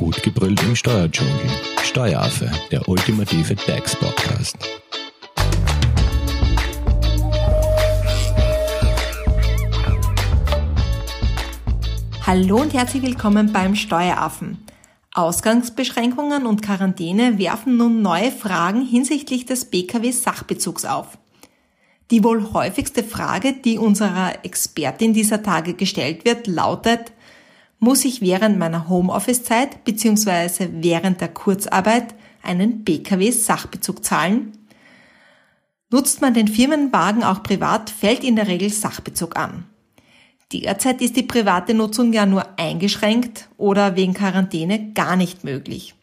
Gut gebrüllt im Steuerdschungel. Steueraffe, der ultimative DAX-Podcast. Hallo und herzlich willkommen beim Steueraffen. Ausgangsbeschränkungen und Quarantäne werfen nun neue Fragen hinsichtlich des BKW-Sachbezugs auf. Die wohl häufigste Frage, die unserer Expertin dieser Tage gestellt wird, lautet, muss ich während meiner Homeoffice-Zeit bzw. während der Kurzarbeit einen BKW-Sachbezug zahlen? Nutzt man den Firmenwagen auch privat, fällt in der Regel Sachbezug an. Derzeit ist die private Nutzung ja nur eingeschränkt oder wegen Quarantäne gar nicht möglich.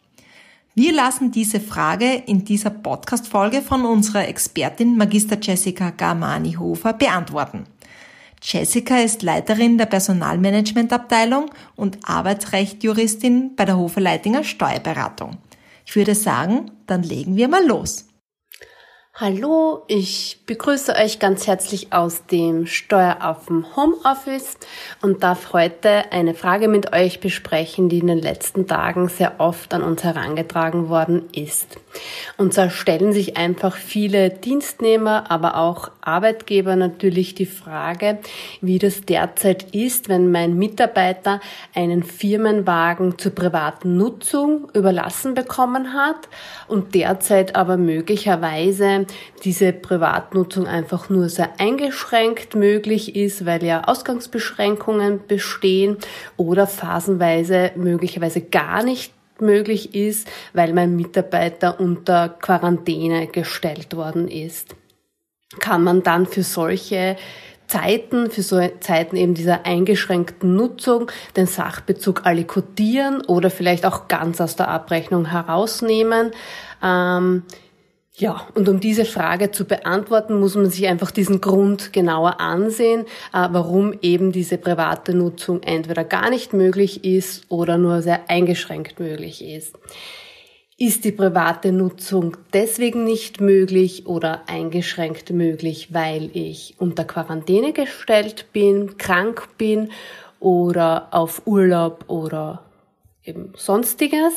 Wir lassen diese Frage in dieser Podcast-Folge von unserer Expertin Magister Jessica Garmani-Hofer beantworten. Jessica ist Leiterin der Personalmanagementabteilung und Arbeitsrechtjuristin bei der Hofer Leitinger Steuerberatung. Ich würde sagen, dann legen wir mal los. Hallo, ich begrüße euch ganz herzlich aus dem Steueraffen Homeoffice und darf heute eine Frage mit euch besprechen, die in den letzten Tagen sehr oft an uns herangetragen worden ist. Und zwar stellen sich einfach viele Dienstnehmer, aber auch Arbeitgeber natürlich die Frage, wie das derzeit ist, wenn mein Mitarbeiter einen Firmenwagen zur privaten Nutzung überlassen bekommen hat und derzeit aber möglicherweise diese Privatnutzung einfach nur sehr eingeschränkt möglich ist, weil ja Ausgangsbeschränkungen bestehen oder phasenweise möglicherweise gar nicht möglich ist, weil mein Mitarbeiter unter Quarantäne gestellt worden ist. Kann man dann für solche Zeiten, für so Zeiten eben dieser eingeschränkten Nutzung den Sachbezug allikodieren oder vielleicht auch ganz aus der Abrechnung herausnehmen. Ähm, ja, und um diese Frage zu beantworten, muss man sich einfach diesen Grund genauer ansehen, äh, warum eben diese private Nutzung entweder gar nicht möglich ist oder nur sehr eingeschränkt möglich ist. Ist die private Nutzung deswegen nicht möglich oder eingeschränkt möglich, weil ich unter Quarantäne gestellt bin, krank bin oder auf Urlaub oder eben sonstiges?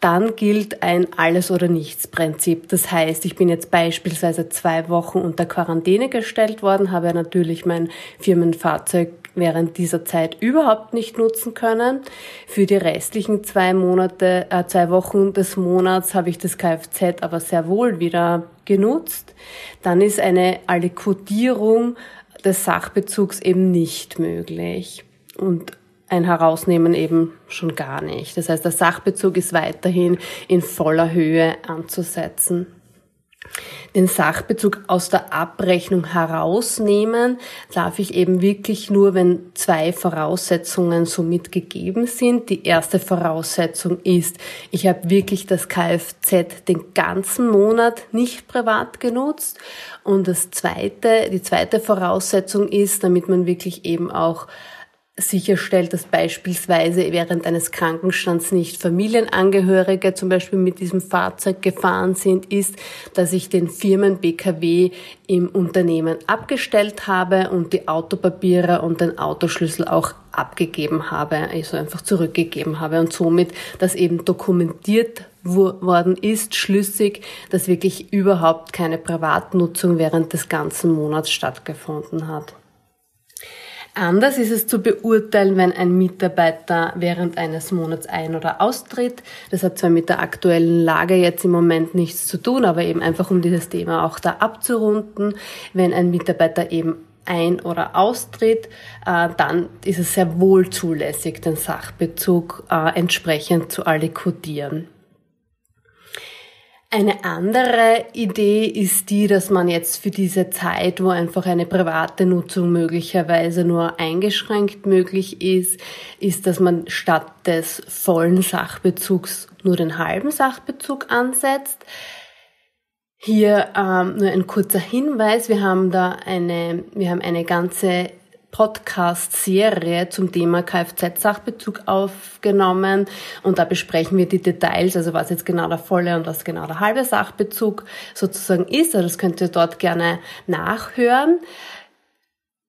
Dann gilt ein Alles- oder Nichts-Prinzip. Das heißt, ich bin jetzt beispielsweise zwei Wochen unter Quarantäne gestellt worden, habe natürlich mein Firmenfahrzeug während dieser Zeit überhaupt nicht nutzen können. Für die restlichen zwei Monate, äh, zwei Wochen des Monats habe ich das Kfz aber sehr wohl wieder genutzt. Dann ist eine Allikodierung des Sachbezugs eben nicht möglich. Und ein Herausnehmen eben schon gar nicht. Das heißt, der Sachbezug ist weiterhin in voller Höhe anzusetzen. Den Sachbezug aus der Abrechnung herausnehmen darf ich eben wirklich nur, wenn zwei Voraussetzungen somit gegeben sind. Die erste Voraussetzung ist, ich habe wirklich das Kfz den ganzen Monat nicht privat genutzt. Und das zweite, die zweite Voraussetzung ist, damit man wirklich eben auch sicherstellt, dass beispielsweise während eines Krankenstands nicht Familienangehörige zum Beispiel mit diesem Fahrzeug gefahren sind, ist, dass ich den Firmen BKW im Unternehmen abgestellt habe und die Autopapiere und den Autoschlüssel auch abgegeben habe, also einfach zurückgegeben habe und somit das eben dokumentiert worden ist, schlüssig, dass wirklich überhaupt keine Privatnutzung während des ganzen Monats stattgefunden hat. Anders ist es zu beurteilen, wenn ein Mitarbeiter während eines Monats ein- oder austritt. Das hat zwar mit der aktuellen Lage jetzt im Moment nichts zu tun, aber eben einfach um dieses Thema auch da abzurunden. Wenn ein Mitarbeiter eben ein- oder austritt, äh, dann ist es sehr wohl zulässig, den Sachbezug äh, entsprechend zu allikodieren. Eine andere Idee ist die, dass man jetzt für diese Zeit, wo einfach eine private Nutzung möglicherweise nur eingeschränkt möglich ist, ist, dass man statt des vollen Sachbezugs nur den halben Sachbezug ansetzt. Hier ähm, nur ein kurzer Hinweis. Wir haben da eine, wir haben eine ganze Podcast-Serie zum Thema Kfz-Sachbezug aufgenommen und da besprechen wir die Details, also was jetzt genau der volle und was genau der halbe Sachbezug sozusagen ist. Also das könnt ihr dort gerne nachhören.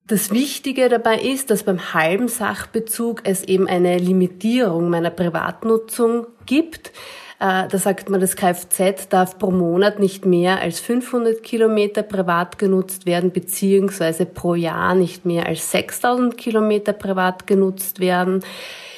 Das Wichtige dabei ist, dass beim halben Sachbezug es eben eine Limitierung meiner Privatnutzung gibt. Äh, da sagt man, das Kfz darf pro Monat nicht mehr als 500 Kilometer privat genutzt werden, beziehungsweise pro Jahr nicht mehr als 6000 Kilometer privat genutzt werden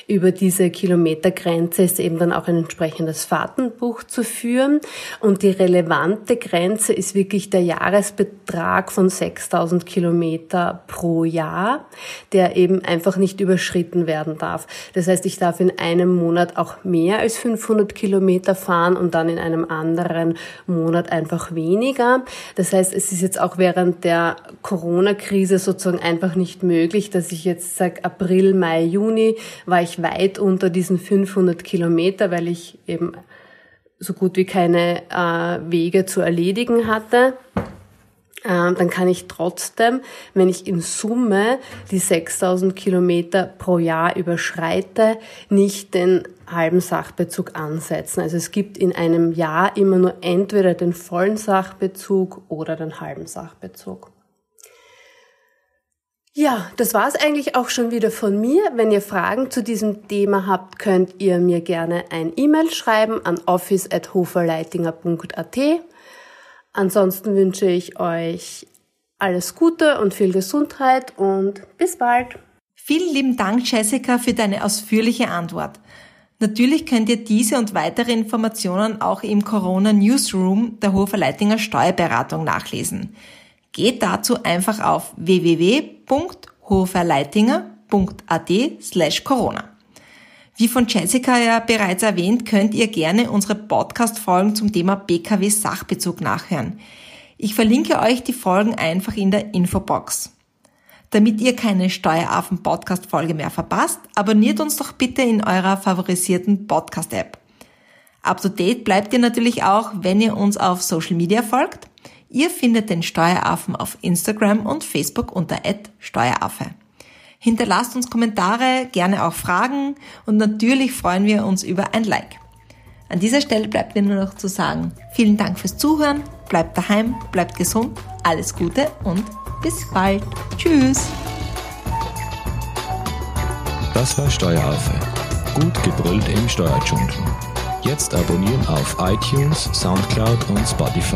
über diese Kilometergrenze ist eben dann auch ein entsprechendes Fahrtenbuch zu führen. Und die relevante Grenze ist wirklich der Jahresbetrag von 6000 Kilometer pro Jahr, der eben einfach nicht überschritten werden darf. Das heißt, ich darf in einem Monat auch mehr als 500 Kilometer fahren und dann in einem anderen Monat einfach weniger. Das heißt, es ist jetzt auch während der Corona-Krise sozusagen einfach nicht möglich, dass ich jetzt sage, April, Mai, Juni war ich weit unter diesen 500 Kilometer, weil ich eben so gut wie keine äh, Wege zu erledigen hatte. Ähm, dann kann ich trotzdem, wenn ich in Summe die 6000 Kilometer pro Jahr überschreite, nicht den halben Sachbezug ansetzen. Also es gibt in einem Jahr immer nur entweder den vollen Sachbezug oder den halben Sachbezug. Ja, das war's eigentlich auch schon wieder von mir. Wenn ihr Fragen zu diesem Thema habt, könnt ihr mir gerne ein E-Mail schreiben an office.hoferleitinger.at. Ansonsten wünsche ich euch alles Gute und viel Gesundheit und bis bald. Vielen lieben Dank, Jessica, für deine ausführliche Antwort. Natürlich könnt ihr diese und weitere Informationen auch im Corona Newsroom der Hoferleitinger Steuerberatung nachlesen. Geht dazu einfach auf www.hoferleitinger.at slash Corona. Wie von Jessica ja bereits erwähnt, könnt ihr gerne unsere Podcast-Folgen zum Thema BKW Sachbezug nachhören. Ich verlinke euch die Folgen einfach in der Infobox. Damit ihr keine Steueraffen-Podcast-Folge mehr verpasst, abonniert uns doch bitte in eurer favorisierten Podcast-App. Up to date bleibt ihr natürlich auch, wenn ihr uns auf Social Media folgt. Ihr findet den Steueraffen auf Instagram und Facebook unter @steueraffe. Hinterlasst uns Kommentare, gerne auch Fragen und natürlich freuen wir uns über ein Like. An dieser Stelle bleibt mir nur noch zu sagen, vielen Dank fürs Zuhören, bleibt daheim, bleibt gesund, alles Gute und bis bald. Tschüss. Das war Steueraffe. Gut gebrüllt im Steuerdschungel. Jetzt abonnieren auf iTunes, Soundcloud und Spotify.